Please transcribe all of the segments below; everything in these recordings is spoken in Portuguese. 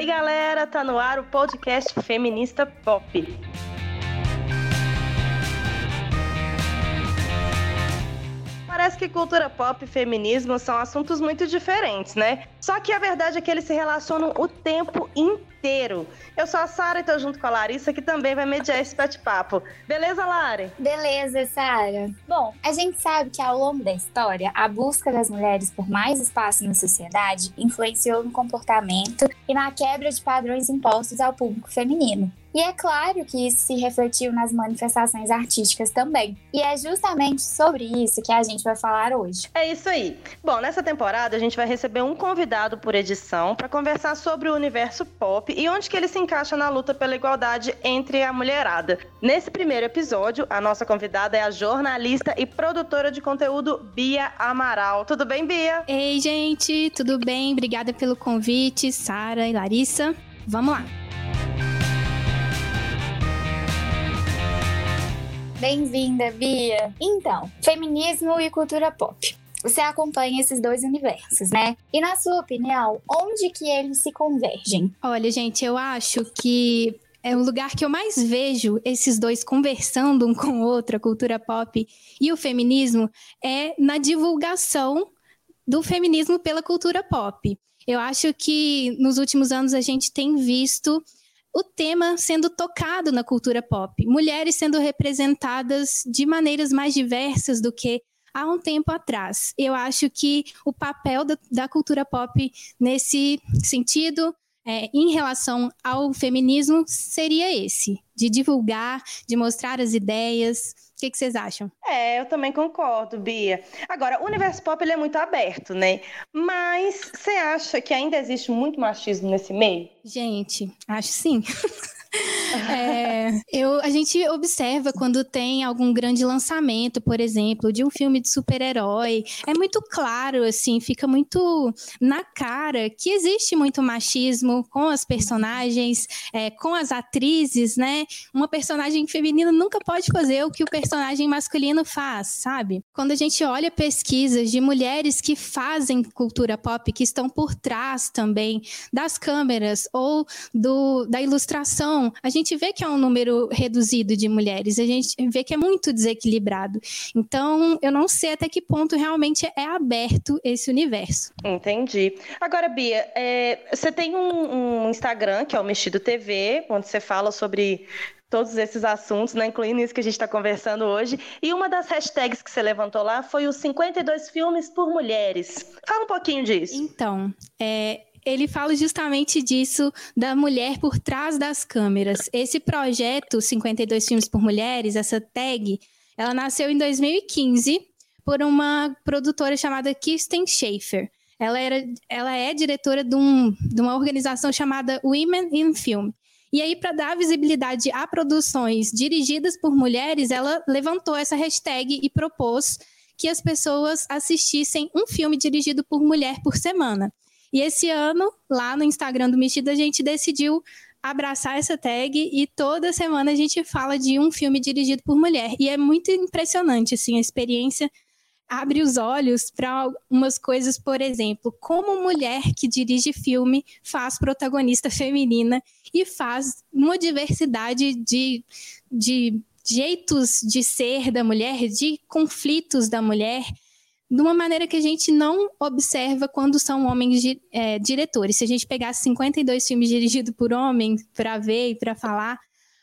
aí, galera? Tá no ar o podcast Feminista Pop. Parece que cultura pop e feminismo são assuntos muito diferentes, né? Só que a verdade é que eles se relacionam o tempo inteiro. Eu sou a Sara e tô junto com a Larissa, que também vai mediar esse bate-papo. Beleza, Lari? Beleza, Sara. Bom, a gente sabe que ao longo da história, a busca das mulheres por mais espaço na sociedade influenciou no comportamento e na quebra de padrões impostos ao público feminino. E é claro que isso se refletiu nas manifestações artísticas também. E é justamente sobre isso que a gente vai falar hoje. É isso aí. Bom, nessa temporada a gente vai receber um convidado por edição para conversar sobre o universo pop e onde que ele se encaixa na luta pela igualdade entre a mulherada. Nesse primeiro episódio, a nossa convidada é a jornalista e produtora de conteúdo Bia Amaral. Tudo bem, Bia? Ei, gente, tudo bem? Obrigada pelo convite, Sara e Larissa. Vamos lá. Bem-vinda, Bia! Então, feminismo e cultura pop. Você acompanha esses dois universos, né? E na sua opinião, onde que eles se convergem? Olha, gente, eu acho que é o lugar que eu mais vejo esses dois conversando um com o outro, a cultura pop e o feminismo, é na divulgação do feminismo pela cultura pop. Eu acho que nos últimos anos a gente tem visto o tema sendo tocado na cultura pop, mulheres sendo representadas de maneiras mais diversas do que há um tempo atrás. Eu acho que o papel da, da cultura pop nesse sentido, é, em relação ao feminismo, seria esse: de divulgar, de mostrar as ideias, o que, que, vocês acham? É, eu também concordo, Bia. Agora, o universo pop ele é muito aberto, né? Mas você acha que ainda existe muito machismo nesse meio? Gente, acho sim. É, eu, a gente observa quando tem algum grande lançamento, por exemplo, de um filme de super-herói. É muito claro, assim, fica muito na cara que existe muito machismo com as personagens, é, com as atrizes, né? Uma personagem feminina nunca pode fazer o que o personagem masculino faz, sabe? Quando a gente olha pesquisas de mulheres que fazem cultura pop, que estão por trás também das câmeras ou do, da ilustração a gente vê que é um número reduzido de mulheres, a gente vê que é muito desequilibrado. Então, eu não sei até que ponto realmente é aberto esse universo. Entendi. Agora, Bia, é, você tem um, um Instagram, que é o Mexido TV, onde você fala sobre todos esses assuntos, né, incluindo isso que a gente está conversando hoje. E uma das hashtags que você levantou lá foi os 52 filmes por mulheres. Fala um pouquinho disso. Então, é, ele fala justamente disso da mulher por trás das câmeras. Esse projeto 52 filmes por mulheres, essa tag, ela nasceu em 2015 por uma produtora chamada Kirsten Schaefer. Ela, era, ela é diretora de, um, de uma organização chamada Women in Film. E aí, para dar visibilidade a produções dirigidas por mulheres, ela levantou essa hashtag e propôs que as pessoas assistissem um filme dirigido por mulher por semana. E esse ano, lá no Instagram do Mexida, a gente decidiu abraçar essa tag e toda semana a gente fala de um filme dirigido por mulher. E é muito impressionante, assim, a experiência abre os olhos para umas coisas, por exemplo, como mulher que dirige filme faz protagonista feminina e faz uma diversidade de, de jeitos de ser da mulher, de conflitos da mulher de uma maneira que a gente não observa quando são homens é, diretores. Se a gente pegasse 52 filmes dirigidos por homens para ver e para falar,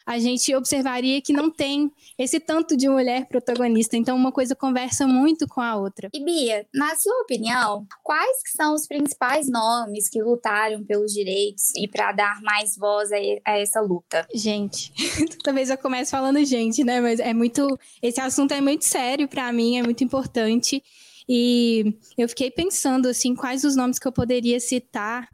a gente observaria que não tem esse tanto de mulher protagonista. Então, uma coisa conversa muito com a outra. E Bia, na sua opinião, quais são os principais nomes que lutaram pelos direitos e para dar mais voz a, a essa luta? Gente, talvez eu comece falando gente, né? Mas é muito, esse assunto é muito sério para mim, é muito importante. E eu fiquei pensando assim, quais os nomes que eu poderia citar.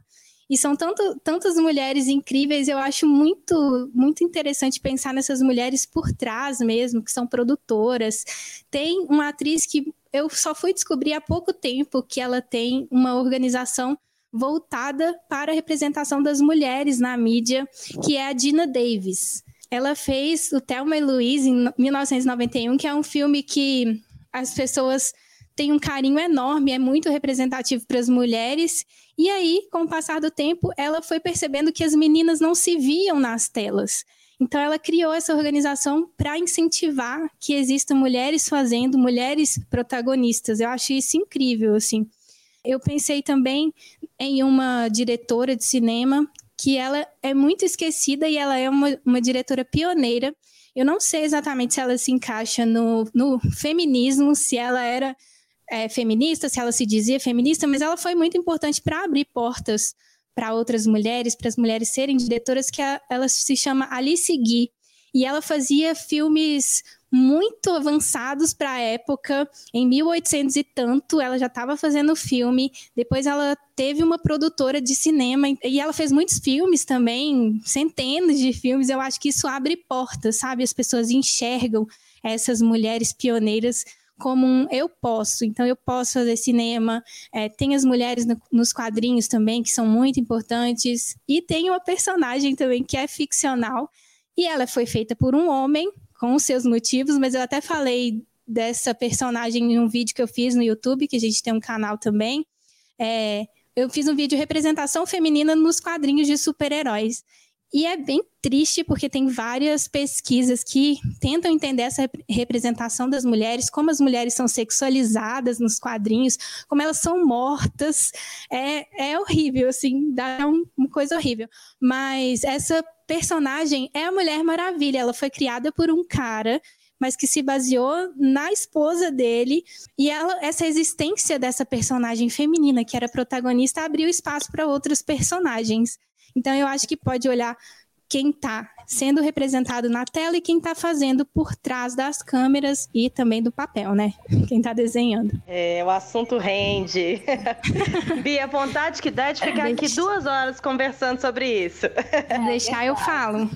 E são tanto, tantas mulheres incríveis, eu acho muito, muito interessante pensar nessas mulheres por trás mesmo, que são produtoras. Tem uma atriz que eu só fui descobrir há pouco tempo que ela tem uma organização voltada para a representação das mulheres na mídia, que é a Dina Davis. Ela fez o Thelma e Louise em 1991, que é um filme que as pessoas tem um carinho enorme, é muito representativo para as mulheres. E aí, com o passar do tempo, ela foi percebendo que as meninas não se viam nas telas. Então, ela criou essa organização para incentivar que existam mulheres fazendo, mulheres protagonistas. Eu acho isso incrível, assim. Eu pensei também em uma diretora de cinema que ela é muito esquecida e ela é uma, uma diretora pioneira. Eu não sei exatamente se ela se encaixa no, no feminismo, se ela era é, feminista, se ela se dizia feminista, mas ela foi muito importante para abrir portas para outras mulheres, para as mulheres serem diretoras, que a, ela se chama Alice Guy. E ela fazia filmes muito avançados para a época. Em 1800 e tanto, ela já estava fazendo filme. Depois ela teve uma produtora de cinema e ela fez muitos filmes também, centenas de filmes. Eu acho que isso abre portas, sabe? As pessoas enxergam essas mulheres pioneiras como um eu posso, então eu posso fazer cinema. É, tem as mulheres no, nos quadrinhos também, que são muito importantes, e tem uma personagem também que é ficcional, e ela foi feita por um homem, com os seus motivos, mas eu até falei dessa personagem em um vídeo que eu fiz no YouTube, que a gente tem um canal também. É, eu fiz um vídeo de representação feminina nos quadrinhos de super-heróis. E é bem triste porque tem várias pesquisas que tentam entender essa representação das mulheres, como as mulheres são sexualizadas nos quadrinhos, como elas são mortas. É, é horrível, assim, dá uma coisa horrível. Mas essa personagem é a Mulher Maravilha. Ela foi criada por um cara mas que se baseou na esposa dele e ela, essa existência dessa personagem feminina que era protagonista abriu espaço para outros personagens. Então, eu acho que pode olhar quem está sendo representado na tela e quem está fazendo por trás das câmeras e também do papel, né? Quem está desenhando. É, o assunto rende. Bia, vontade que dá de ficar aqui duas horas conversando sobre isso. Deixar eu falo.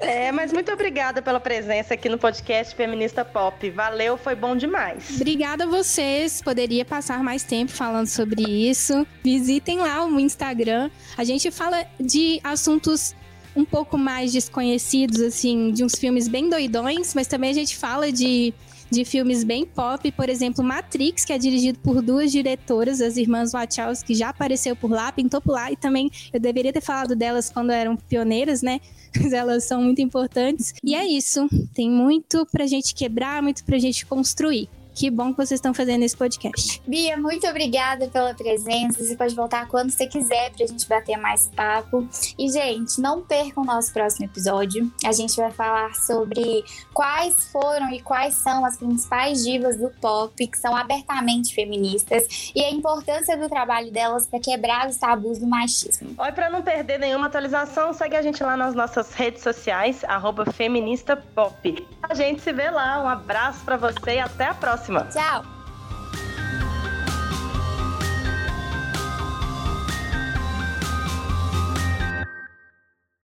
É, mas muito obrigada pela presença aqui no podcast Feminista Pop. Valeu, foi bom demais. Obrigada a vocês. Poderia passar mais tempo falando sobre isso. Visitem lá o Instagram. A gente fala de assuntos um pouco mais desconhecidos, assim, de uns filmes bem doidões, mas também a gente fala de, de filmes bem pop, por exemplo, Matrix, que é dirigido por duas diretoras, as irmãs Wachowski, que já apareceu por lá, pintou por lá, e também eu deveria ter falado delas quando eram pioneiras, né? Mas elas são muito importantes. E é isso. Tem muito pra gente quebrar, muito pra gente construir. Que bom que vocês estão fazendo esse podcast. Bia, muito obrigada pela presença. Você pode voltar quando você quiser pra gente bater mais papo. E, gente, não percam o nosso próximo episódio. A gente vai falar sobre quais foram e quais são as principais divas do pop que são abertamente feministas e a importância do trabalho delas para quebrar os tabus do machismo. Oi, para não perder nenhuma atualização, segue a gente lá nas nossas redes sociais, feministapop. A gente se vê lá. Um abraço para você e até a próxima. Tchau!